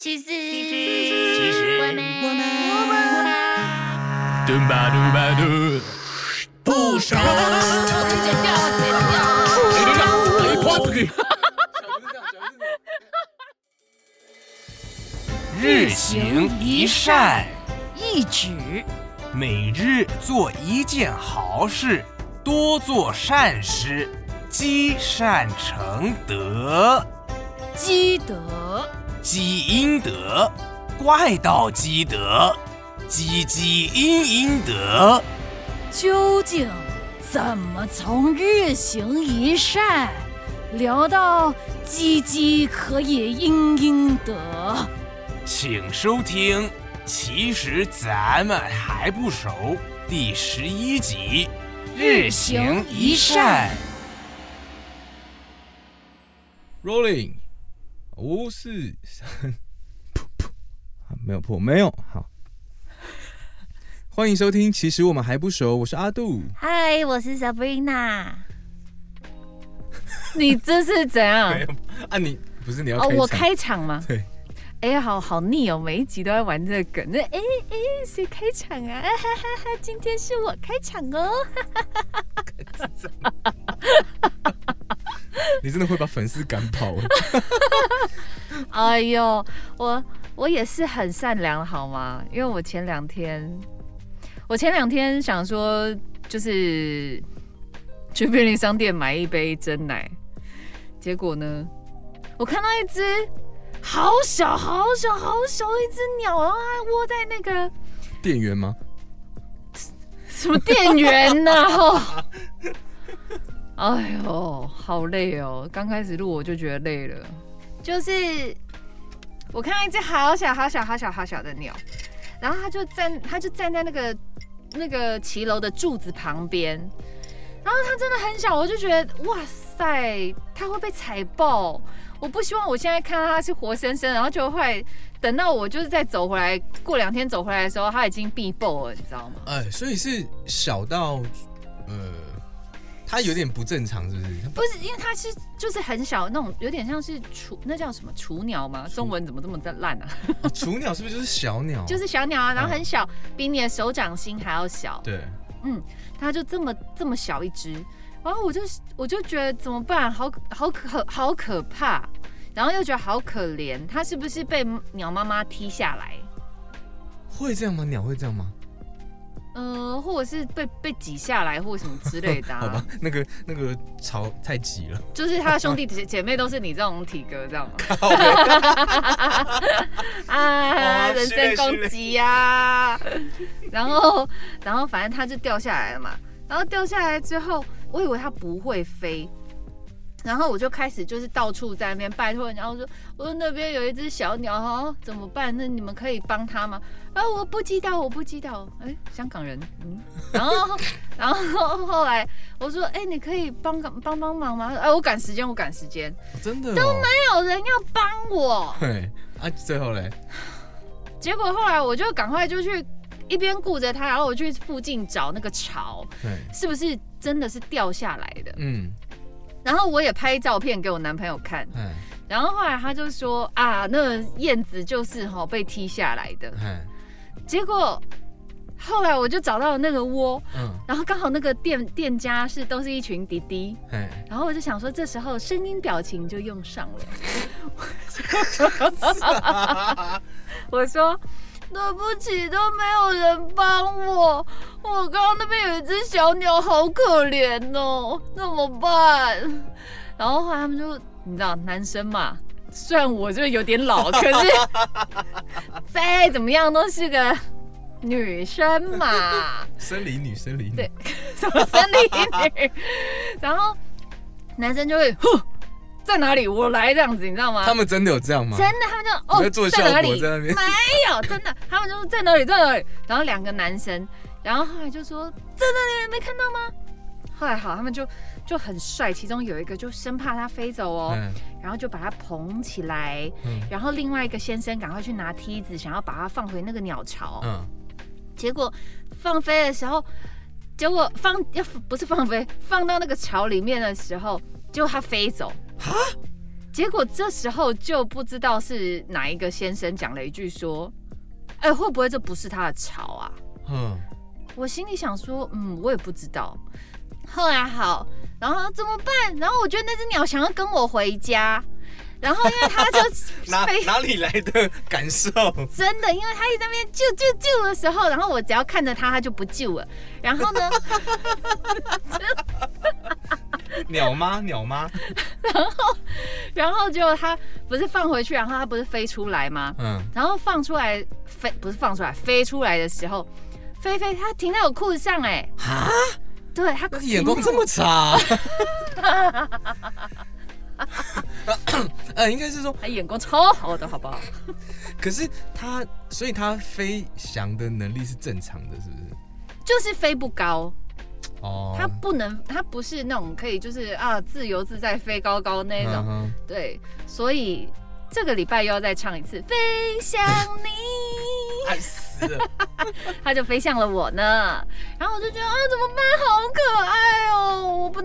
其实，其实我们，我们我们，嘟吧嘟吧嘟，不少。剪掉，剪掉。日行一善，一指每日做一件好事，多做善事，积善成德，积德，积阴德，怪盗积德，积积阴阴德。究竟怎么从日行一善聊到积积可以阴阴德？请收听《其实咱们还不熟》第十一集《日行一善》。Rolling，五四三，噗噗，啊，没有破，没有好。欢迎收听，其实我们还不熟，我是阿杜。嗨，我是 Sabrina。你这是怎样？没有啊，你不是你要哦，我场开场吗？对。哎呀，好好腻哦！每一集都在玩这个梗，那哎哎，谁开场啊？哈哈哈！今天是我开场哦。你真的会把粉丝赶跑欸。哎呦，我我也是很善良好吗？因为我前两天，我前两天想说，就是去便利商店买一杯真奶，结果呢，我看到一只好小好小好小一只鸟，然后它窝在那个店员吗？什么店员呢、哦哎呦，好累哦！刚开始录我就觉得累了，就是我看到一只好小好小好小好小的鸟，然后它就站，它就站在那个那个骑楼的柱子旁边，然后它真的很小，我就觉得哇塞，它会被踩爆！我不希望我现在看到它是活生生，然后就会等到我就是再走回来，过两天走回来的时候，它已经必爆了，你知道吗？哎，所以是小到呃，它有点不正常，是不是？它不是，因为它是就是很小那种，有点像是雏，那叫什么雏鸟吗？中文怎么这么烂啊？哦雏鸟是不是就是小鸟？就是小鸟啊，然后很小，比你的手掌心还要小。对，嗯，它就这么这么小一只，然后我就我就觉得怎么办？好好可好可怕，然后又觉得好可怜，它是不是被鸟妈妈踢下来？会这样吗？鸟会这样吗？呃，或者是被被挤下来，或什么之类的、好吧啊，，那个那个潮太挤了。就是他的兄弟姐姐妹都是你这种体格，这样吗？啊，哦人身攻击呀、然后，然后反正他就掉下来了嘛。然后掉下来之后，我以为他不会飞，然后我就开始就是到处在那边拜托人家，我说我说那边有一只小鸟哦，怎么办？那你们可以帮它吗？啊，我不知道，我不知道。哎，香港人，嗯。然后，然后后来我说，哎，你可以帮个帮帮忙吗？哎，我赶时间，我赶时间，哦真的哦。没有人要帮我。对啊，最后嘞，结果后来我就赶快就去一边顾着它，然后我去附近找那个巢，对，是不是真的是掉下来的？嗯，然后我也拍照片给我男朋友看，嗯然后后来他就说啊，那燕子就是哈、被踢下来的。嗯，结果后来我就找到了那个窝，嗯，然后刚好那个店店家是都是一群弟弟，嗯，然后我就想说，这时候声音表情就用上了。我说对不起，都没有人帮我。我刚刚那边有一只小鸟，好可怜哦，怎么办？然后后来他们就，你知道，男生嘛，虽然我就有点老，可是 再怎么样都是个女生嘛。森林女，生理女，对 什么生理女，然后男生就会，哼，在哪里？我来这样子，你知道吗？他们真的有这样吗？真的，他们就哦在，做效在哪里？在那边没有，真的，他们就是在哪里，在哪里？然后两个男生，然后后来就说在那里，没看到吗？后来好，他们就就很帅，其中有一个就生怕它飞走哦，嗯然后就把它捧起来，嗯然后另外一个先生赶快去拿梯子，想要把它放回那个鸟巢。嗯，结果放飞的时候，结果放要不是放飞，放到那个巢里面的时候，结果它飞走。结果这时候就不知道是哪一个先生讲了一句说：“哎、会不会这不是他的巢啊？”嗯，我心里想说，嗯，我也不知道。后来好，然后怎么办？然后我觉得那只鸟想要跟我回家，然后因为他就 哪飞，哪里来的感受？真的，因为他一直在那边救救救的时候，然后我只要看着他，他就不救了。然后呢，鸟妈，鸟妈，然后结果他不是放回去，然后他不是飞出来吗？嗯，然后放出来飞，不是放出来飞出来的时候，飞飞它停在我裤子上、哎，啊，对，它那眼光这么差。呃，应该是说，他眼光超好的，好不好？可是他，所以他飞翔的能力是正常的，是不是？就是飞不高。哦，它不能，它不是那种可以就是啊自由自在飞高高那一种，嗯对，所以这个礼拜又要再唱一次《飞向你 爱死了。》，他就飞向了我呢，然后我就觉得啊怎么办，好可爱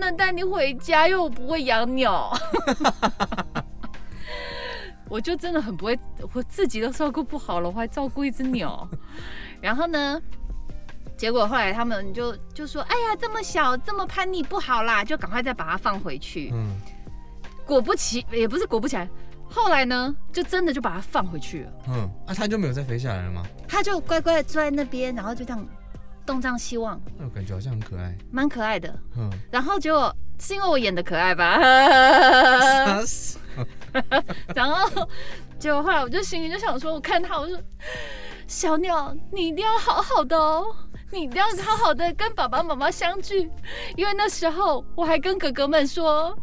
能带你回家，因为我不会养鸟，我就真的很不会，我自己都照顾不好了，我还照顾一只鸟，然后呢？结果后来他们就就说：“哎呀，这么小，这么叛逆不好啦，就赶快再把它放回去。嗯，果不其也不是果不其然，后来呢，就真的就把它放回去了。嗯，啊，它就没有再飞下来了吗？它就乖乖的坐在那边，然后就这样东张西望，那我感觉好像很可爱。蛮可爱的。嗯，然后结果是因为我演的可爱吧。然后结果后来我就心里就想说，我看他，我说小鸟，你一定要好好的哦。你一定要好好的跟爸爸妈妈相聚，因为那时候我还跟哥哥们说，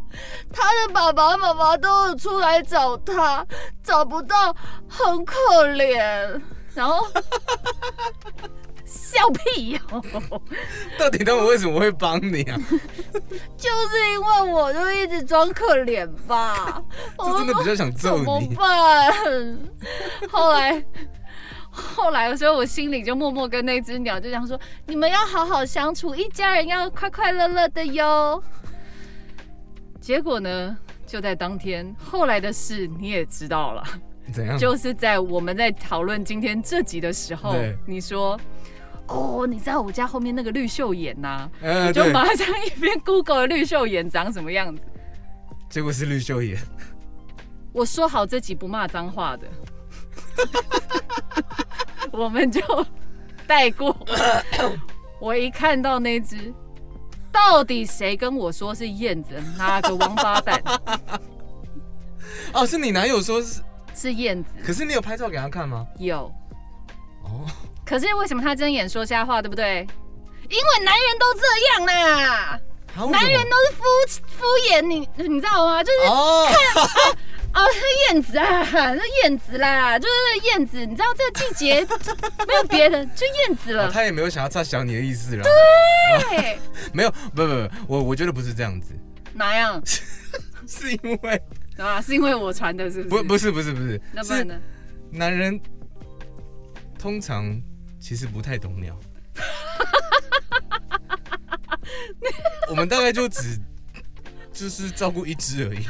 他的爸爸妈妈都有出来找他，找不到，很可怜。然后笑屁哟、到底他们为什么会帮你啊？就是因为我就一直装可怜吧，我真的比较想揍你怎么你。办？后来，后来，所以我心里就默默跟那只鸟就讲说：你们要好好相处，一家人要快快乐乐的哟。结果呢，就在当天，后来的事你也知道了，怎样？就是在我们在讨论今天这集的时候，你说。哦，你知道我家后面那个绿袖眼呐、呃，我就对，马上一边 Google 绿袖眼长什么样子。结果是绿袖眼。我说好这集不骂脏话的，我们就带过。我一看到那只，到底谁跟我说是燕子？哪个王八蛋 哦，是你男友说是，是燕子？可是你有拍照给他看吗？有，哦，可是为什么他睁眼说瞎话，对不对？因为男人都这样啦，好男人都是敷敷衍你，你知道吗？就是哦，哦，是燕子啊，是燕子啦，就是燕子。你知道这个季节 没有别的，就燕子了。哦他也没有想要差小你的意思啦。对，没有，不不不，我我觉得不是这样子，哪样 是因为啊？是因为我传的，是不是？不不是不是不是，是那不然呢？男人通常其实不太懂鸟。我们大概就只就是照顾一只而已，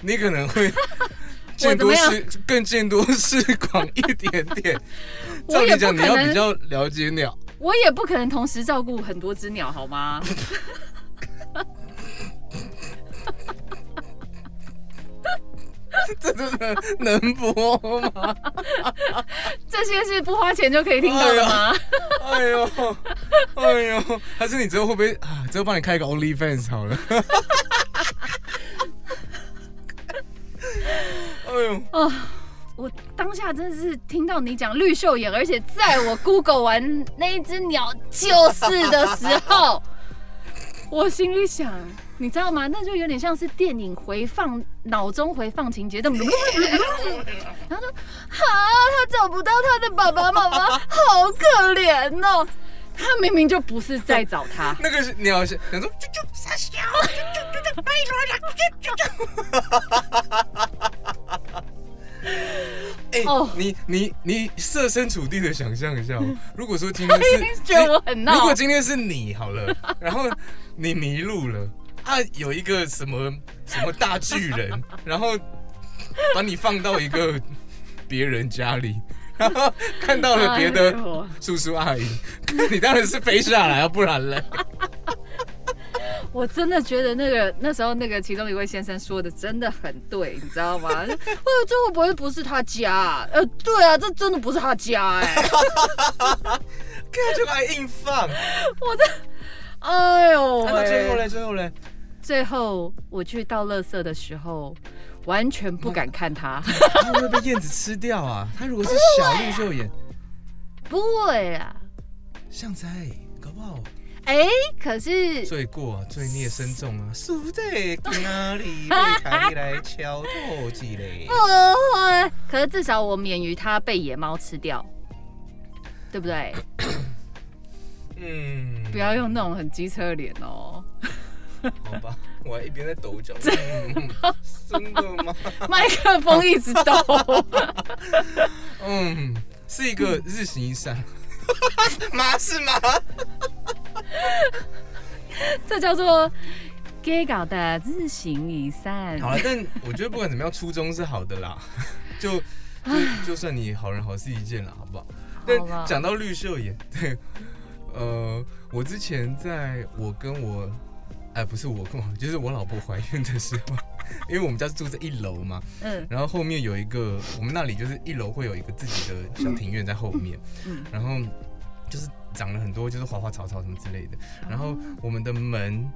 你可能会 见多识更见多识广一点点。照理讲，你要比较了解鸟。我也不可能同时照顾很多只鸟，好吗？这真的能播吗？这些是不花钱就可以听到的吗？哎呦，哎呦，还是你之后会不会啊？之后帮你开一个 OnlyFans 好了。哎呦啊，我当下真的是听到你讲绿袖眼，而且在我 Google 完那一只鸟就是的时候，我心里想，你知道吗？那就有点像是电影回放脑中回放情节的，然后说啊，他找不到他的爸爸妈妈，好可怜哦。他明明就不是在找他，那个是鸟是想说啾啾傻笑，啾啾啾啾，拜托了，啾啾啾。哎、哦你你你设身处地的想象一下、哦，如果说今天是觉得我很闹如果今天是你好了，然后你迷路了啊，啊，有一个什么什么大巨人，然后把你放到一个别人家里，然后看到了别的叔叔阿姨，你当然是飞下来啊，不然嘞。我真的觉得那个那时候那个其中一位先生说的真的很对，你知道吗？呃，这会不会不是他家、啊？呃，对啊，这真的不是他家哎、看就爱硬放。哎呦喂，那最后嘞，最后嘞，最后我去倒垃圾的时候，完全不敢看他。他会不会被燕子吃掉啊？他如果是小绿袖眼，不会啊，像在搞不好哎、可是罪过啊，罪孽深重啊，输在哪里被抬来敲头几嘞 不？会，可是至少我免于他被野猫吃掉，对不对？嗯，不要用那种很机车的脸哦。好吧，我还一边在抖脚。嗯真的吗？麦克风一直抖，嗯，是一个日行一善。吗是吗？这叫做 gay 搞的日行一善。好了，但我觉得不管怎么样，初衷是好的啦。就就就算你好人好事一件了，好不好？但讲到绿袖眼，对，呃，我之前在我跟我，哎、不是我跟 我，就是我老婆怀孕的时候，因为我们家是住在一楼嘛，嗯然后后面有一个，我们那里就是一楼会有一个自己的小庭院在后面，嗯，然后就是长了很多就是花花草草什么之类的，然后我们的门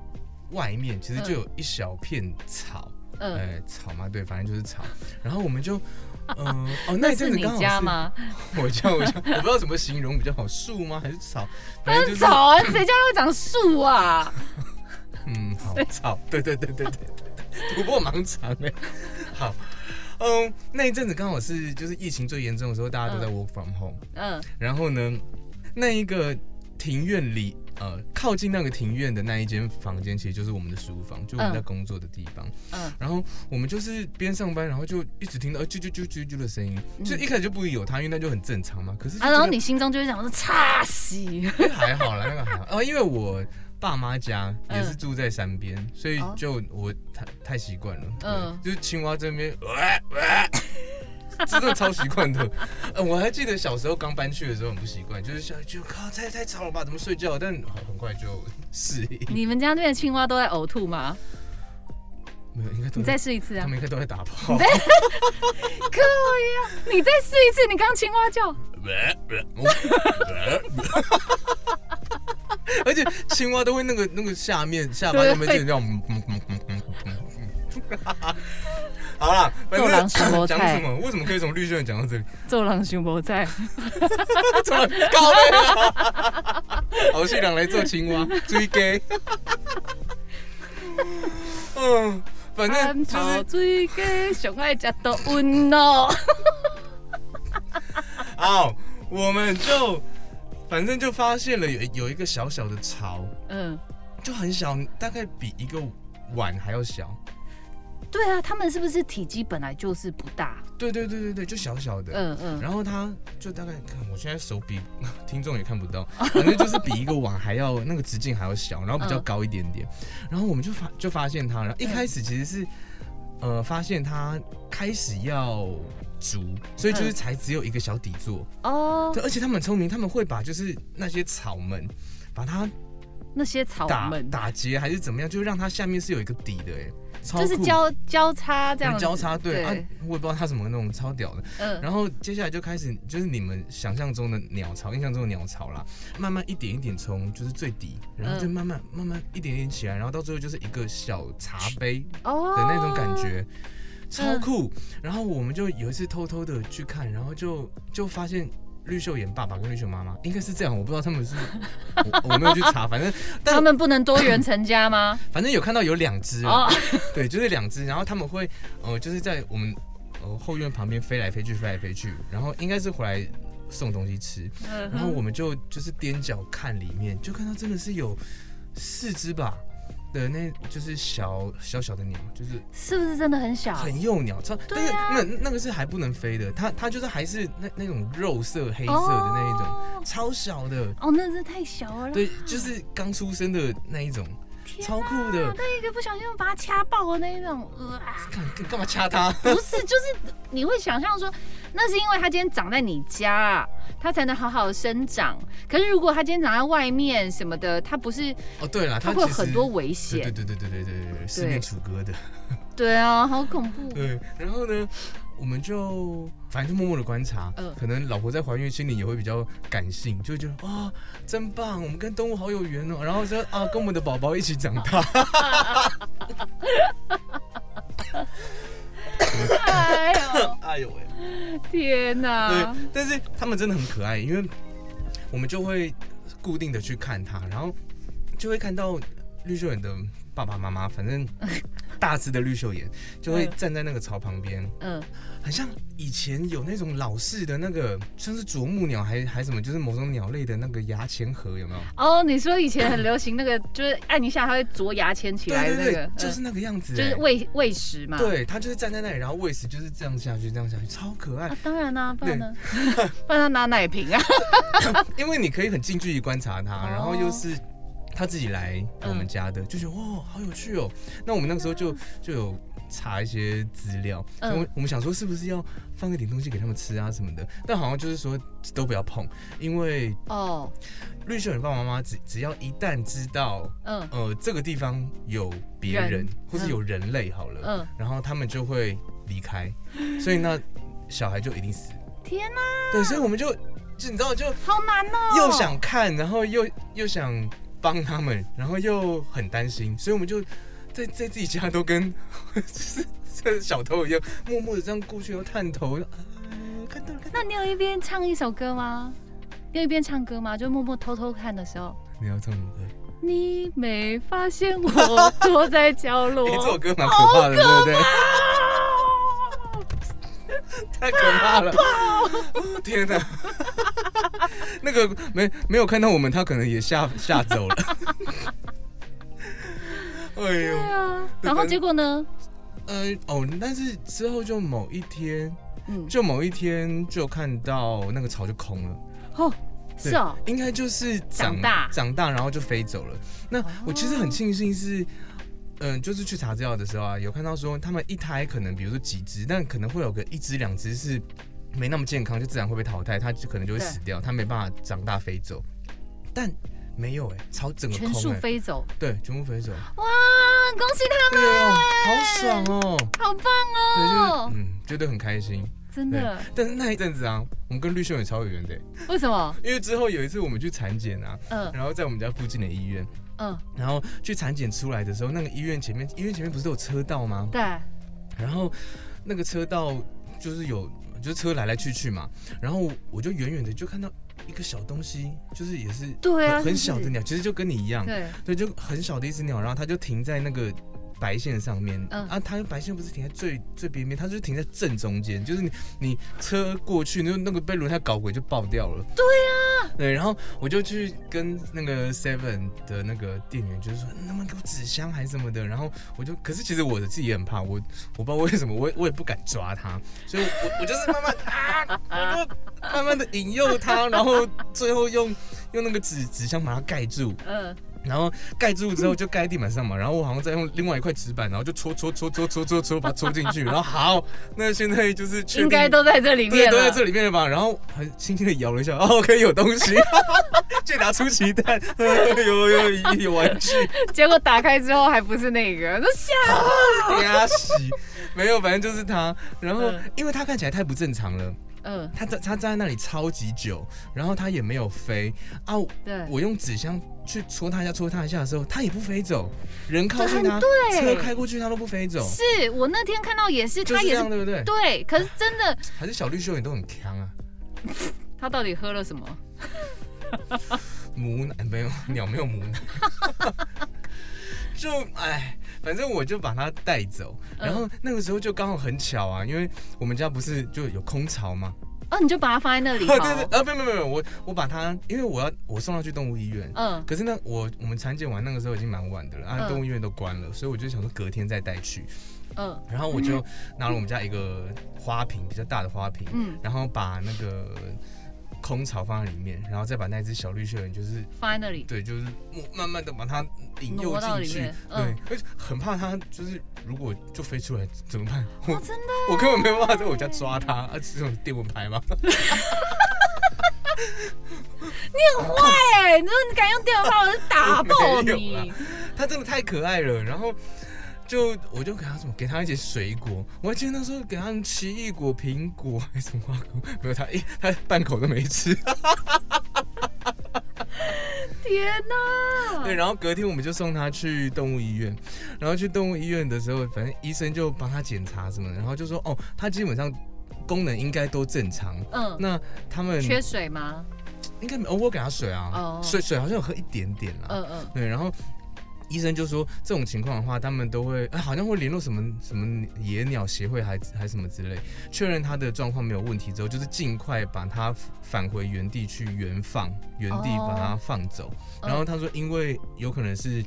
外面其实就有一小片草，嗯，呃，草嘛，对，反正就是草，然后我们就。嗯、哦，那一阵子刚好是家吗？我家我家，我不知道怎么形容比较好，树吗？还是草？但是草啊，谁家会长树啊？嗯，好好，对对对对对对，突破盲肠哎。好，嗯，那一阵子刚好是就是疫情最严重的时候，大家都在 work from home，、嗯然后呢，那一个庭院里，呃，靠近那个庭院的那一间房间，其实就是我们的书房，就我们在工作的地方。嗯然后我们就是边上班，然后就一直听到呃啾啾啾啾啾的声音，就一开始就不会有它，因为那就很正常嘛。可是啊，然后你心中就会想说，擦洗，还好啦，那个还好。哦，因为我爸妈家也是住在山边，所以哦就我太太习惯了。嗯嗯，就是青蛙这边，真的超习惯的。呃，我还记得小时候刚搬去的时候很不习惯，就是想就靠太太吵了吧，怎么睡觉？但很很快就适应。你们家那边的青蛙都在呕吐吗？没有，应该都你再试一次啊！他们应该都在打炮。可以啊，你再试一次，你刚青蛙叫，而且青蛙都会那个 那个下面下巴对那边就这样。嗯嗯嗯嗯嗯嗯 好啦，反做狼正食魔菜讲什么？为什么可以从绿巨人讲到这里？做狼熊魔在，怎么高背啊？好戏郎来做青蛙，追 gay。嗯，反正就是水鸡上爱食到温哦。好，我们就反正就发现了有有一个小小的巢，嗯，就很小，大概比一个碗还要小。对啊，他们是不是体积本来就是不大？对对对对对，就小小的。嗯嗯，然后它就大概看，我现在手比听众也看不到，反正就是比一个碗还要那个直径还要小，然后比较嗯高一点点。然后我们就发就发现它，然后一开始其实是、呃发现它开始要足，所以就是嗯。才只有一个小底座。哦，对，而且他们很聪明，他们会把就是那些草们把它那些草打们打结还是怎么样，就让它下面是有一个底的，哎，超酷就是交交叉这样子交叉对啊，，我也不知道他怎么弄，超屌的。嗯，然后接下来就开始就是你们想象中的鸟巢，印象中的鸟巢啦，慢慢一点一点从就是最底，然后就嗯慢慢慢慢一点点起来，然后到最后就是一个小茶杯哦的那种感觉，超嗯酷。然后我们就有一次偷偷的去看，然后就就发现。绿袖眼爸爸跟绿袖妈妈应该是这样，我不知道他们是，我我没有去查，反正但他们不能多元成家吗？反正有看到有两只啊，哦，对，就是两只，然后他们会呃就是在我们呃后院旁边飞来飞去，飞来飞去，然后应该是回来送东西吃，嗯然后我们就就是踮脚看里面，就看到真的是有四只吧的那就是小小小的鸟，就是是不是真的很小？很幼鸟，超，但是那那个是还不能飞的，它它就是还是那那种肉色黑色的那一种，哦超小的，哦，那是太小了。对，就是刚出生的那一种。超酷的。那一个不小心把它掐爆的那一种呃啊。干干嘛掐它不是就是你会想象说那是因为它今天长在你家它才能好好生长。可是如果它今天长在外面什么的它不是哦对了它会有很多危险。对对对对对对对四面楚歌的对啊好恐怖对然后呢我们就反正就默默的观察，嗯可能老婆在怀孕，心里也会比较感性，就会觉得啊、真棒，我们跟动物好有缘哦。然后说啊，跟我们的宝宝一起长大。哎呦，哎呦喂！天哪对！，但是他们真的很可爱，因为我们就会固定的去看它，然后就会看到绿秀眼的爸爸妈妈，反正 大只的绿袖眼就会嗯站在那个槽旁边，嗯，很像以前有那种老式的那个，像是啄木鸟还还什么，就是某种鸟类的那个牙签盒，有没有？哦，你说以前很流行那个，就是按一下它会啄牙签起来的那个，就是嗯那个样子、就是哎喂喂食嘛。对，它就是站在那里，然后喂食就是这样下去，这样下去，超可爱啊。，当然啦、不然呢？不然他拿奶瓶啊。因为你可以很近距离观察它，哦然后又是他自己来我们家的，就觉得哇，好有趣哦。那我们那个时候就就有查一些资料，嗯。所以我我们想说是不是要放一点东西给他们吃啊什么的，但好像就是说都不要碰，因为哦，绿袖眼爸爸妈妈只只要一旦知道嗯。呃这个地方有别人人。或是有人类好了，嗯，然后他们就会离开，所以那小孩就一定死。天哪、对，所以我们就就你知道就好难哦。又想看，然后又又想帮他们，然后又很担心，所以我们就在在自己家都跟 就是像小偷一样，默默的这样过去，然后探头，啊，看到了，看到了。那你有一边唱一首歌吗？你有一边唱歌吗？就默默偷偷看的时候，你要唱什么歌？你没发现我 躲在角落哎、？这首歌蛮可怕的，对不对？太可怕了！哦 天哪，那个没没有看到我们，他可能也吓吓走了。哎对呦，啊，然后结果呢？呃哦，但是之后就某一天，嗯，就某一天就看到那个巢就空了。哦，是哦，应该就是长大长大，然后就飞走了。那哦我其实很庆幸是，嗯、就是去查资料的时候啊，有看到说他们一胎可能比如说几只，但可能会有个一只两只是没那么健康，就自然会被淘汰，它就可能就会死掉，它没办法长大飞走。但没有哎、朝整个全数飞走，对，全部飞走，哇，恭喜他们，好爽哦，好棒对，就是哦，嗯，觉得很开心。真的。但是那一阵子啊，我们跟绿秀也超有缘的欸，为什么？因为之后有一次我们去产检啊，嗯然后在我们家附近的医院，嗯，然后去产检出来的时候，那个医院前面，医院前面不是有车道吗？对，然后那个车道就是有，就是车来来去去嘛。然后我就远远的就看到一个小东西，就是也是对啊很小的鸟，其实就跟你一样，对，对，就很小的一只鸟，然后它就停在那个。白线上面，嗯。啊，它白线不是停在最最边边，它就停在正中间，就是你你车过去，那那个被轮胎搞鬼就爆掉了。对啊、对，然后我就去跟那个 Seven 的那个店员，就是说能不能给我纸箱还是什么的，然后我就，可是其实我自己也很怕，我我不知道为什么，我也我也不敢抓它，所以我我就是慢慢 啊，我就慢慢的引诱它，然后最后用用那个纸纸箱把它盖住，嗯，然后盖住之后 就盖在地板上嘛，然后我好像再用另外一块纸板，然后就戳戳戳戳戳戳戳把它戳进去，然后好，那现在就是应该都在这里对面了，都在这里面了吧？然后很轻轻的摇了一下，哦，可以有东西，就拿出奇蛋，有有有有玩具，结果打开之后还不是那个，都吓呀洗，没有，反正就是它。然后嗯因为它看起来太不正常了，嗯，它在它站在那里超级久，然后它也没有飞啊。对，我用纸箱去戳它一下，戳它一下的时候，它也不飞走，人靠近它，对车开过去它都不飞走，是我那天看到也是，就是这样，他也是对不对？对，可是真的，还是小绿秀眼都很强啊，它到底喝了什么？母奶没有鸟没有母奶，就哎，反正我就把它带走，嗯然后那个时候就刚好很巧啊，因为我们家不是就有空巢吗？哦，你就把它放在那里 对好，对，啊，没有没有没有，我我把它，因为我要我送它去动物医院。嗯可是呢，我我们产检完那个时候已经蛮晚的了，啊，嗯动物医院都关了，所以我就想说隔天再带去。嗯然后我就拿了我们家一个花瓶，比较大的花瓶，嗯然后把那个空巢放在里面，然后再把那只小绿雀人就是放在那里，对，就是慢慢的把它引诱进去对嗯，而且很怕它就是如果就飞出来怎么办？我哦，真的，我根本没有办法在我家抓它，啊，这种电蚊拍吗？你很坏哎，你说你敢用电蚊拍，我就打爆你 啦。它真的太可爱了，然后。就我就给他什么，给他一些水果。我还记得那时候给他奇异果、苹果还是什么花果，没有他一他半口都没吃。天哪！对，然后隔天我们就送他去动物医院，然后去动物医院的时候，反正医生就帮他检查什么的，然后就说哦，他基本上功能应该都正常。嗯，那他们缺水吗？应该没有，我给他水啊，哦水水好像有喝一点点啦。嗯嗯，对，然后医生就说这种情况的话，他们都会、哎好像会联络什么什么野鸟协会还还什么之类，确认他的状况没有问题之后，就是尽快把他返回原地去原放，原地把它放走。嗯。然后他说，因为有可能是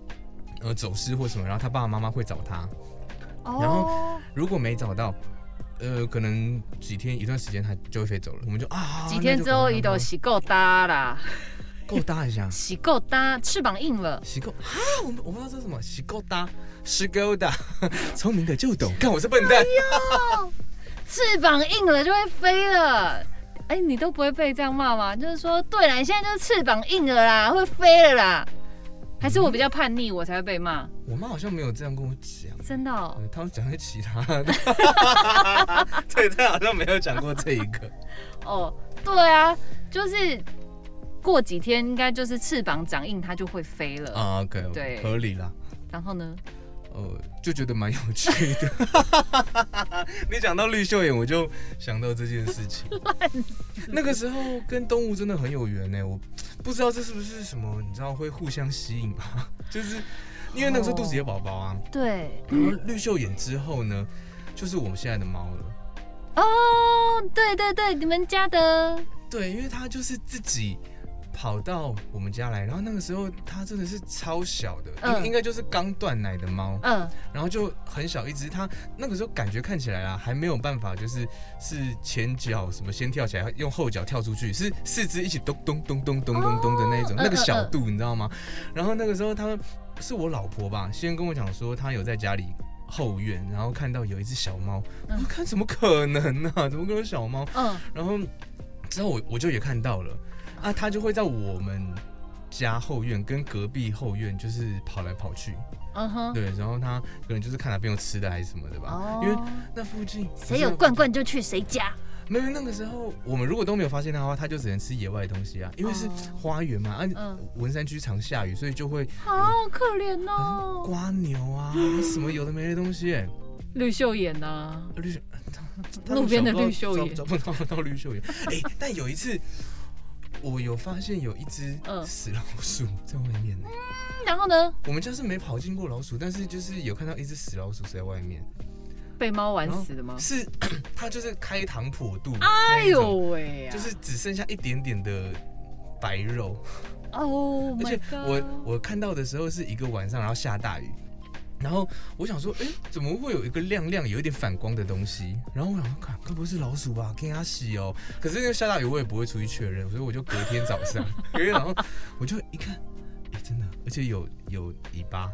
呃走失或什么，然后他爸爸妈妈会找他，然后，如果没找到。呃，可能几天一段时间它就会飞走了，我们就啊，几天之后，伊都洗够大啦，够搭一下，洗够搭，翅膀硬了。洗够啊！我们我不知道这什么，洗够搭，洗够搭，聪明的就懂。看我是笨蛋，翅膀硬了就会飞了。哎、你都不会被这样骂吗？就是说，对啦，你现在就是翅膀硬了啦，会飞了啦。还是我比较叛逆，我才会被骂？我妈好像没有这样跟我讲，真的、哦呃，她们讲些其他的，对，她好像没有讲过这一个。哦，对啊，就是过几天应该就是翅膀长硬，它就会飞了。啊，OK，对合理啦。然后呢？呃，就觉得蛮有趣的。你讲到绿袖眼，我就想到这件事情。那个时候跟动物真的很有缘呢，我不知道这是不是什么，你知道会互相吸引吧？就是因为那个时候肚子有宝宝啊，对，然后绿袖眼之后呢，就是我们现在的猫了。哦，对对对，你们家的对，因为它就是自己跑到我们家来，然后那个时候它真的是超小的，嗯。应应该就是刚断奶的猫，嗯。然后就很小一只，它那个时候感觉看起来啊，还没有办法，就是是前脚什么先跳起来，用后脚跳出去，是四肢一起咚咚咚咚咚咚咚的那一种，哦那个小度你知道吗？然后那个时候他是我老婆吧，先跟我讲说她有在家里。后院，然后看到有一只小猫，嗯。我看怎么可能呢、怎么可能有小猫？嗯。然后之后我我就也看到了，啊，它就会在我们家后院跟隔壁后院就是跑来跑去，嗯哼，对，然后他可能就是看哪边有吃的还是什么的吧，因为那附近谁有罐罐就去谁家。没有那个时候我们如果都没有发现它的话，它就只能吃野外的东西啊，因为是哦。花园嘛，啊，嗯。文山区常下雨，所以就会好可怜哦，瓜牛啊，什么有的没的东西、哎绿袖眼呐，绿袖，路边的它绿袖眼。找找不到到绿袖眼。哎、但有一次我有发现有一只嗯。死老鼠在外面呢、然后呢，我们家是没跑进过老鼠，但是就是有看到一只死老鼠在外面，被猫玩死的吗？是 它就是开膛破肚，哎呦喂呀，就是只剩下一点点的白肉，哦而且我我看到的时候是一个晚上，然后下大雨。然后我想说，哎，怎么会有一个亮亮、有一点反光的东西？然后我想说，看，该不会是老鼠吧？给它洗哦。可是因为下大雨，我也不会出去确认，所以我就隔天早上，隔天早上我就一看，哎，真的，而且有有尾巴。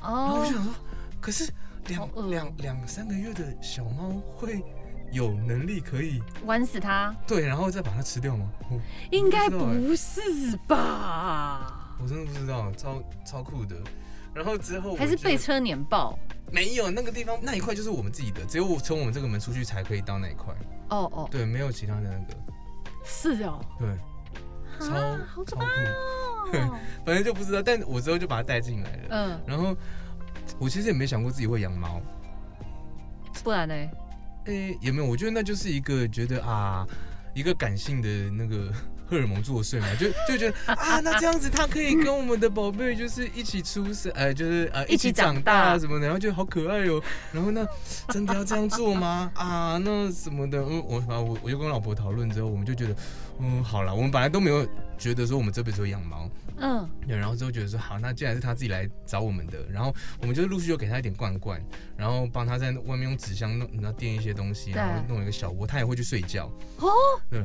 然后我想说，可是两两两三个月的小猫会有能力可以玩死它，对，然后再把它吃掉吗？我应该不是吧？我真的不知道，超超酷的。然后之后还是被车碾爆？没有那个地方那一块就是我们自己的，只有我从我们这个门出去才可以到那一块，哦哦，对，没有其他的。那个，是哦，对，超啊好酷，哦，反正就不知道，但我之后就把它带进来了。嗯，然后我其实也没想过自己会养猫，不然呢？诶、也没有，我觉得那就是一个觉得啊，一个感性的那个荷尔蒙作祟嘛，就就觉得啊，那这样子他可以跟我们的宝贝就是一起出生，呃，就是呃一起长长大大什么的，然后觉得好可爱哦。然后那真的要这样做吗？啊，那什么的，嗯，我我我就跟我老婆讨论之后，我们就觉得，嗯，好了，我们本来都没有觉得说我们这辈子会养猫，嗯，对，然后之后觉得说好，那既然是他自己来找我们的，然后我们就陆续就给他一点罐罐，然后帮他在外面用纸箱弄，然后垫一些东西，然后弄一个小窝，他也会去睡觉。哦，对，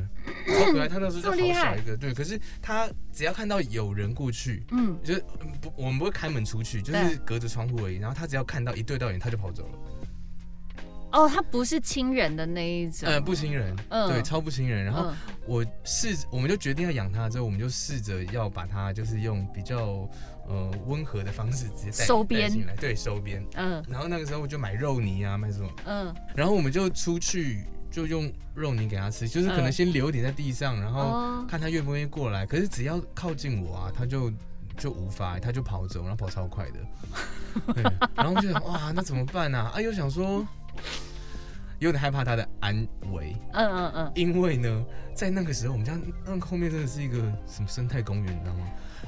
超可爱。他那时候就 好小一个，对。可是他只要看到有人过去，嗯，就是嗯不，我们不会开门出去，就是隔着窗户而已。然后他只要看到一对到眼，他就跑走了。哦，它不是亲人的那一种，呃，不亲人，嗯对，超不亲人。然后嗯我试，我们就决定要养它之后，我们就试着要把它，就是用比较呃温和的方式直接带收编带进来，对，收编。嗯然后那个时候我就买肉泥啊，买什么，嗯，然后我们就出去就用肉泥给它吃，就是可能嗯先留一点在地上，然后哦，看它愿不愿意过来。可是只要靠近我啊，它就就无法，它就跑走，然后跑超快的。对，然后我就想哇，那怎么办呢、啊？啊，又想说 有点害怕他的安危。嗯嗯嗯，因为呢，在那个时候，我们家那后面真的是一个什么生态公园，你知道吗？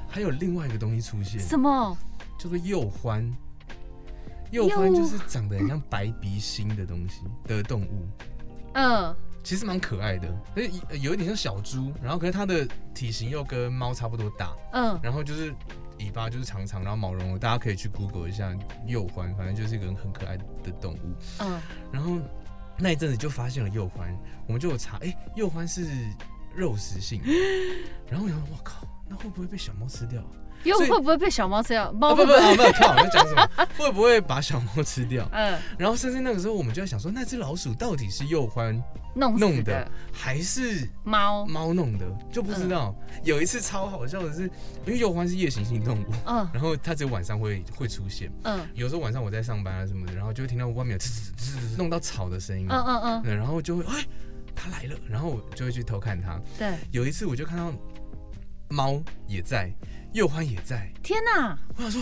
还有另外一个东西出现，什么？叫做鼬獾。鼬獾就是长得很像白鼻星的东西的动物，嗯其实蛮可爱的，而且有一点像小猪，然后可是它的体型又跟猫差不多大，嗯，然后就是尾巴就是长长，然后毛茸茸，大家可以去 Google 一下鼬獾，反正就是一个很可爱的动物。嗯，然后那一阵子就发现了鼬獾，我们就有查，哎、鼬獾是肉食性，然后我想说，我靠，那会不会被小猫吃掉啊？又会不会被小猫吃掉？啊猫会不？不不啊，没有靠，我在讲什么？会不会把小猫吃掉？嗯，然后甚至那个时候，我们就在想说，那只老鼠到底是幼欢弄死弄的的，还是猫。猫弄的？就不知道。有一次超好笑的是，因为幼欢是夜行性动物，嗯然后它只有晚上会会出现。嗯有时候晚上我在上班啊什么的，然后就会听到外面有吱吱吱吱弄到草的声音，嗯嗯嗯，然后就会哎，它来了，然后我就会去偷看它。对，有一次我就看到猫也在，鼬獾也在，天哪！我想说。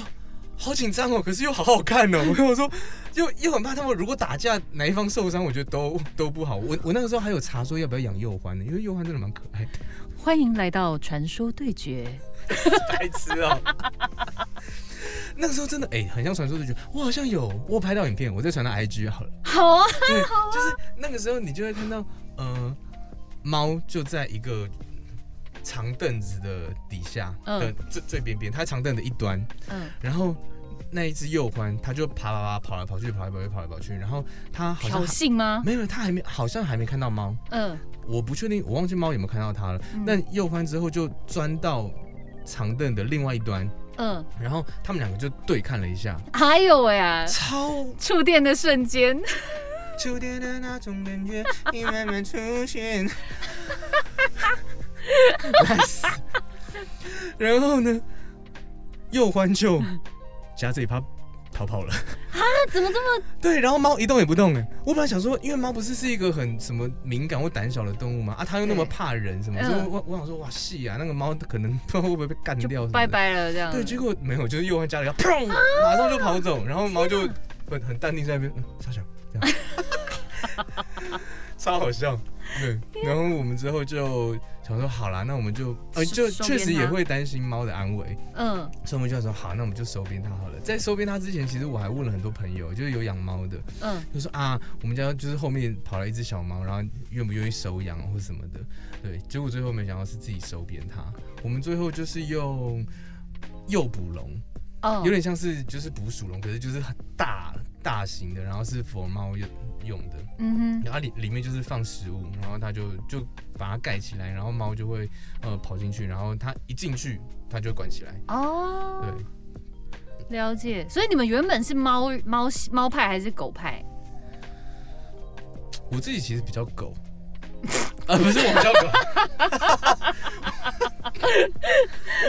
好紧张哦，可是又好好看哦。我跟我说，又又很怕他们如果打架哪一方受伤，我觉得都都不好。我我那个时候还有查说要不要养鼬獾呢，因为鼬獾真的蛮可爱的。欢迎来到传说对决。白痴哦。那个时候真的哎、很像传说对决，我好像有，我拍到影片，我再传到 IG 好了。好啊，对，就是那个时候你就会看到，呃，猫就在一个长凳子的底下嗯。的最最边边，它在长凳的一端，嗯，然后那一只鼬獾，它就爬爬爬跑来跑去，跑来跑去，跑来跑去，然后它好像挑衅吗？没有，它还没，好像还没看到猫，嗯。我不确定，我忘记猫有没有看到它了。嗯。但鼬獾之后就钻到长凳的另外一端，嗯，然后他们两个就对看了一下，还有喂啊，超触电的瞬间，触电的那种感觉你慢慢出现。然后呢，又欢就夹着尾巴逃跑了。啊怎么这么？对，然后猫一动也不动哎。我本来想说，因为猫不是是一个很什么敏感或胆小的动物嘛，啊，它又那么怕人什么，嗯所以我我想说，哇，细啊，那个猫可能不知道会不会被干掉。拜拜了这样。对，结果没有，就是又欢夹了一下，砰，马上就跑走，然后猫就很很淡定在那边，嗯，傻小这样，超好笑。对，然后我们之后就想说，好啦，那我们就呃，就确实也会担心猫的安危，嗯。所以我们就想说，好，那我们就收编它好了。在收编它之前，其实我还问了很多朋友，就是有养猫的，嗯。就说啊，我们家就是后面跑来一只小猫，然后愿不愿意收养或什么的，对，结果最后没想到是自己收编它。我们最后就是用诱捕笼，哦。有点像是就是捕鼠笼，可是就是很大大型的，然后是佛猫用用的，嗯哼然后里里面就是放食物，然后它就就把它盖起来，然后猫就会呃跑进去，然后它一进去它就会关起来，哦，对，了解。所以你们原本是猫猫猫派还是狗派？我自己其实比较狗。啊，不是我比较狗，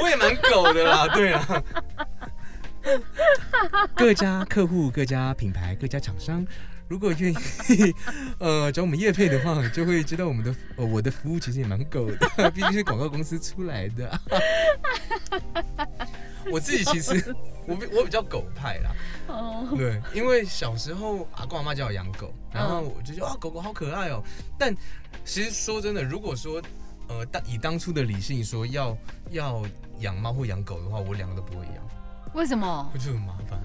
我也蛮狗的啦，对啦。各家客户、各家品牌、各家厂商，如果愿意 呃找我们业配的话，就会知道我们的呃我的服务其实也蛮狗的，毕竟是广告公司出来的。我自己其实我比我比较狗派啦，哦，对，因为小时候阿公阿妈叫我养狗，然后我就觉得啊，狗狗好可爱哦。但其实说真的，如果说呃当以当初的理性说要要养猫或养狗的话，我两个都不会养，为什么？我就很麻烦。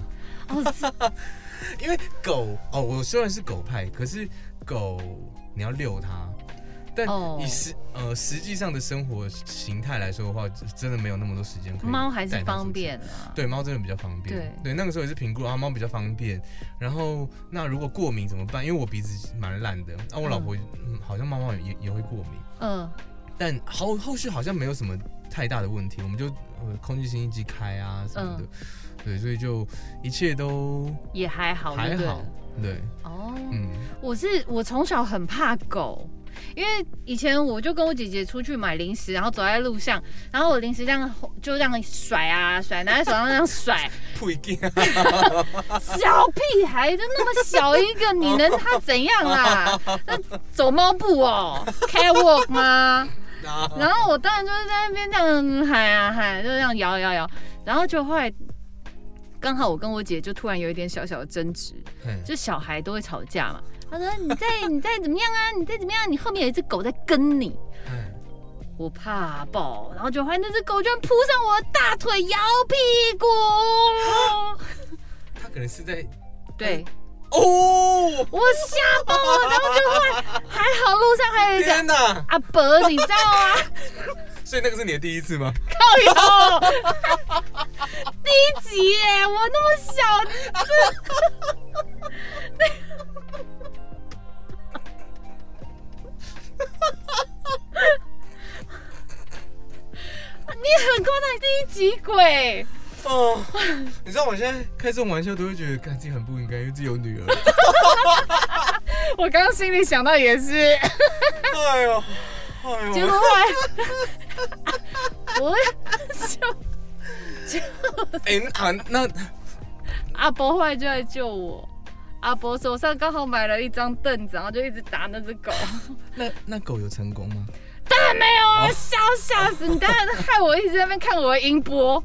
哦，因为狗哦，我虽然是狗派，可是狗你要遛它，但哦以实呃实际上的生活形态来说的话，真的没有那么多时间可以猫还是方便啊。对，猫真的比较方便。对那个时候也是评估啊，猫比较方便。然后那如果过敏怎么办？因为我鼻子蛮烂的，啊，我老婆、嗯好像猫猫也也会过敏。嗯但后后续好像没有什么太大的问题，我们就呃空气清新机开啊什么的，对，所以就一切都也还好，还好，对，哦，嗯，我是我从小很怕狗。因为以前我就跟我姐姐出去买零食，然后走在路上，然后我零食这样就这样甩啊甩，拿在手上这样甩。不，一定小屁孩就那么小一个，你能他怎样啦？那走猫步哦，catwalk 吗？然后我当然就是在那边这样喊啊喊，就这样摇摇摇，然后就后来刚好我跟我姐就突然有一点小小的争执，就小孩都会吵架嘛。他说：“你再你再怎么样啊？你再怎么样？你后面有一只狗在跟你。”我怕爆，然后就发现那只狗居然扑上我的大腿，摇屁股。他可能是在对哦，我吓爆了，然后就会还好路上还有一个阿伯，你知道吗？所以那个是你的第一次吗？靠有第一集耶，我那么小，你 很夸张，第一集鬼哦！你知道我现在开这种玩笑都会觉得，干自己很不应该，因为自己有女儿。我刚刚心里想到也是。哎呦，哎呦！结果坏，我就就哎啊那阿伯后来就来救我。阿伯手上刚好买了一张凳子，然后就一直打那只狗。那那狗有成功吗？当然没有啊！笑吓死你！当然害我一直在那边看我的音波，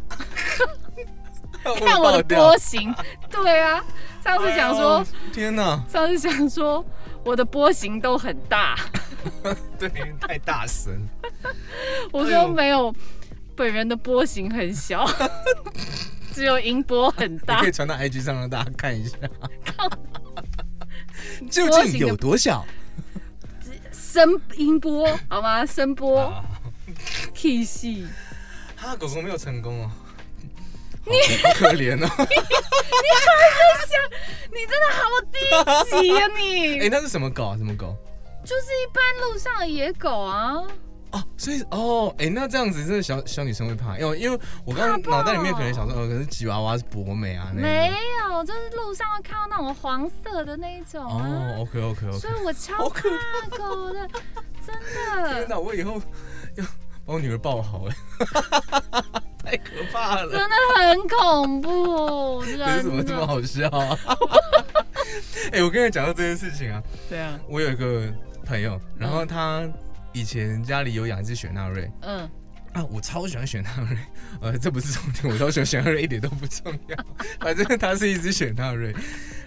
看我的波形。对啊，上次讲说，天哪！上次讲说我的波形都很大，对，太大声。我说没有，本人的波形很小。只有音波很大，可以传到 IG 上让大家看一下。究竟有多小？声音波好吗？声波，K 系。他狗狗没有成功哦，你好可怜哦。你还在想？你真的好低级啊你！哎，那是什么狗啊？什么狗？就是一般路上的野狗啊。哦，所以哦，哎，那这样子真的小小女生会怕，因为因为我刚刚脑袋里面可能想说，呃，可是吉娃娃是博美啊，没有，就是路上会看到那种黄色的那一种。哦，OK OK OK，所以我超怕狗的，真的。天哪，我以后要把我女儿抱好哎，太可怕了，真的很恐怖，真的。怎么这么好笑啊？哎，我跟你讲到这件事情啊，对啊，我有一个朋友，然后他。以前家里有养一只雪纳瑞，嗯，啊，我超喜欢雪纳瑞，呃，这不是重点，我超喜欢雪纳瑞一点都不重要，反正它是一只雪纳瑞，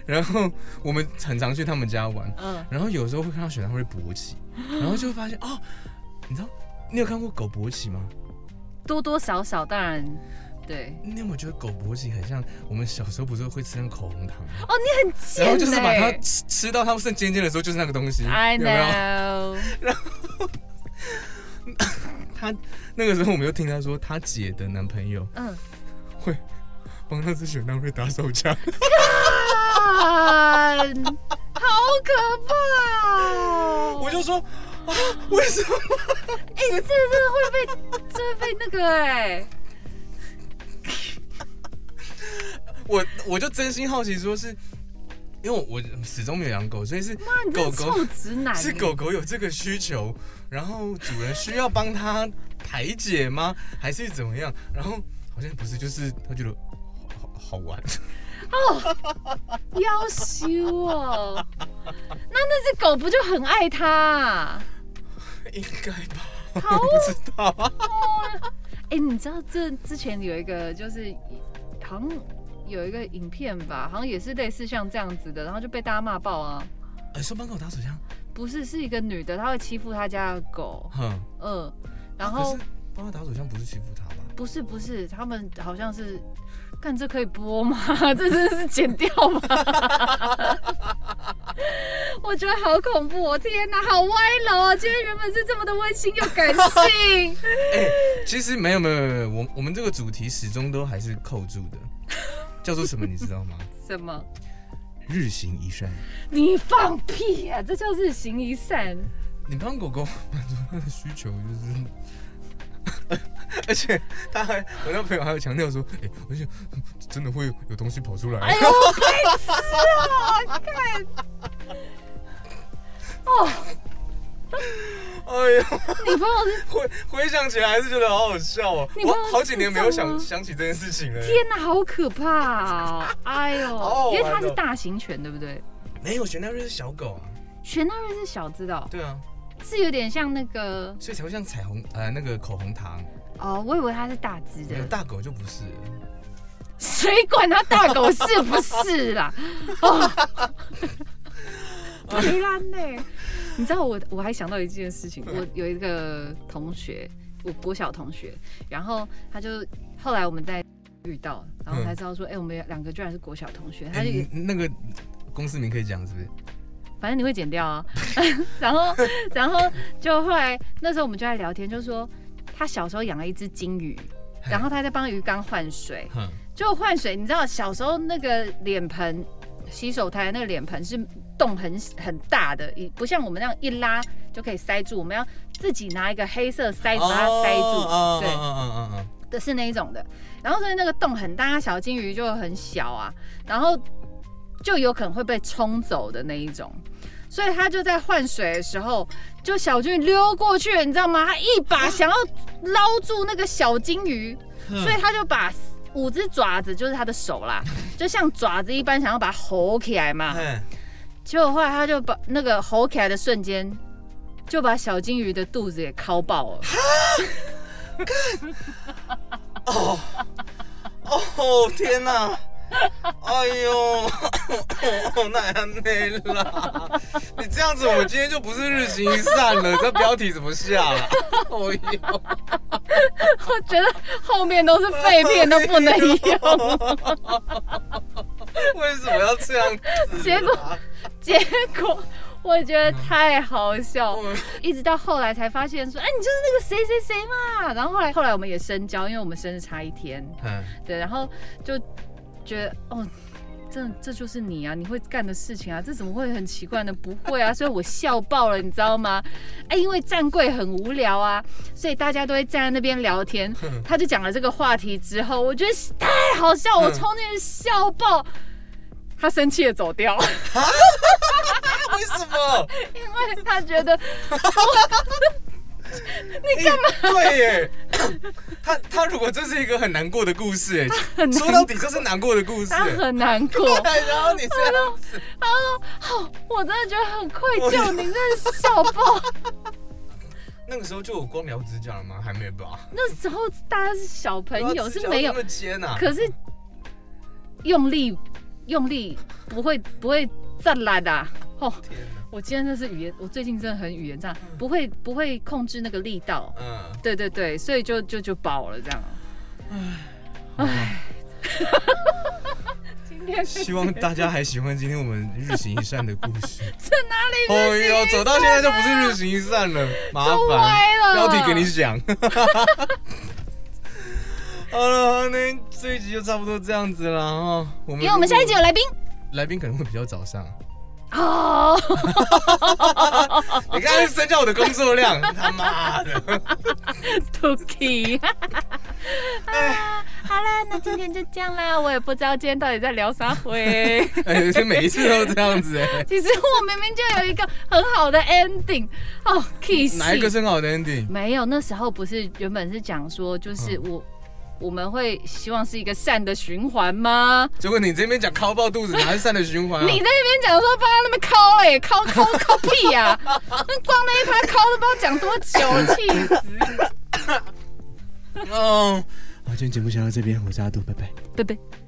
然后我们很常去他们家玩，嗯，然后有时候会看到雪纳瑞勃起，然后就会发现哦，你知道你有看过狗勃起吗？多多少少，当然。对，你有没有觉得狗勃起很像我们小时候不是会吃那口红糖吗？哦，你很贱然后就是把它吃吃到它剩尖尖的时候，就是那个东西。I know。然后他那个时候，我们又听他说，他姐的男朋友嗯会帮那只雪纳瑞打手枪。好可怕！我就说啊，为什么？哎，这这会被这会被那个哎。我我就真心好奇，说是因为我始终没有养狗，所以是狗狗直男，是狗狗有这个需求，然后主人需要帮它排解吗？还是怎么样？然后好像不是，就是他觉得好好玩哦，要羞哦。那那只狗不就很爱它？应该吧？不知道。哎，你知道这之前有一个就是好像。有一个影片吧，好像也是类似像这样子的，然后就被大家骂爆啊！哎，说帮狗打手枪？不是，是一个女的，她会欺负她家的狗。嗯嗯，然后帮她打手枪不是欺负她吧？不是不是，他们好像是，看这可以播吗？这真的是剪掉吗？我觉得好恐怖！我天哪，好歪楼啊！今天原本是这么的温馨又感性。哎，其实没有没有没有，我我们这个主题始终都还是扣住的。叫做什么？你知道吗？什么？日行一善。你放屁啊！这叫日行一善。你帮狗狗满足它的需求，就是，而且他还我那朋友还有强调说，哎、而且真的会有东西跑出来。哎呦，白痴啊！看，哦，哎呀，你朋友是 回回想起来还是觉得好好笑哦。你朋友我好几年没有想想起这件事情了。天哪，好可怕哦！哎呦，因为它是大型犬，对不对？没有，雪纳瑞是小狗啊。雪纳瑞是小只的哦，对啊，是有点像那个所以才会像彩虹呃那个口红糖。哦，我以为它是大只的，有大狗就不是。谁管它大狗是不是啦？哦，白烂呢？你知道我我还想到一件事情，我有一个同学，我国小同学，然后他就后来我们在遇到，然后才知道说，哎、我们两个居然是国小同学，他哎就、你那个公司名可以讲是不是？反正你会剪掉啊。然后，然后就后来那时候我们就在聊天，就说他小时候养了一只金鱼，然后他在帮鱼缸换水，就换水。你知道小时候那个脸盆洗手台那个脸盆是洞很很大的，一不像我们那样一拉就可以塞住，我们要自己拿一个黑色塞子把它塞住，对哦嗯嗯嗯嗯的是那一种的。然后所以那个洞很大，小金鱼就很小啊，然后就有可能会被冲走的那一种。所以他就在换水的时候，就小金鱼溜过去了，你知道吗？他一把想要捞住那个小金鱼，嗯，所以他就把五只爪子，就是他的手啦，就像爪子一般，想要把它吼起来嘛。嗯结果后来他就把那个吼起来的瞬间，就把小金鱼的肚子给敲爆了。哦哦天哪！哎呦，那样内啦！你这样子，我们今天就不是日行一善了。这标题怎么下了？哎呦，我觉得后面都是废片，都不能用。为什么要这样子啊？结果结果我觉得太好笑，嗯一直到后来才发现说，哎，你就是那个谁谁谁嘛。然后后来后来我们也深交，因为我们生日差一天，嗯，对，然后就觉得哦。这这就是你啊！你会干的事情啊，这怎么会很奇怪呢？不会啊，所以我笑爆了，你知道吗？哎，因为站柜很无聊啊，所以大家都会站在那边聊天。他就讲了这个话题之后，我觉得太好笑，我冲进去笑爆。他生气的走掉，为什么？因为他觉得 你干嘛？对耶，他他如果这是一个很难过的故事，哎，说到底这是难过的故事，很难过。然后你这样子，他说：“哦，我真的觉得很愧疚，你真的笑爆。那个时候就有光疗指甲了吗？还没吧？那时候大家是小朋友，是没有那，么尖啊？可是用力用力不会不会再来的、啊。哦！我今天真是语言，我最近真的很语言障，不会不会控制那个力道。嗯，对对对，所以就就就爆了这样。唉，今天希望大家还喜欢今天我们日行一善的故事。这哪里哦呦，走到现在就不是日行一善了，麻都烦。歪了？标题给你想。好了，那这一集就差不多这样子了哈。我们因为我们下一集有来宾来宾可能会比较早上，哦，你刚才增加我的工作量，他妈的！Tuki。啊，好啦，那今天就这样啦。我也不知道今天到底在聊啥回。哎，这每一次都这样子哎。其实我明明就有一个很好的 ending 哦，kiss。哪一个是很好的 ending？没有，那时候不是原本是讲说，就是嗯我、我们会希望是一个善的循环吗？结果你这边讲敲爆肚子，哪是善的循环啊？你在那边讲说帮他那边敲哎，敲敲敲屁呀、那光那一趴敲都不知道讲多久了，气死！哦，好，今天节目先到这边，我是阿杜，拜拜。拜拜。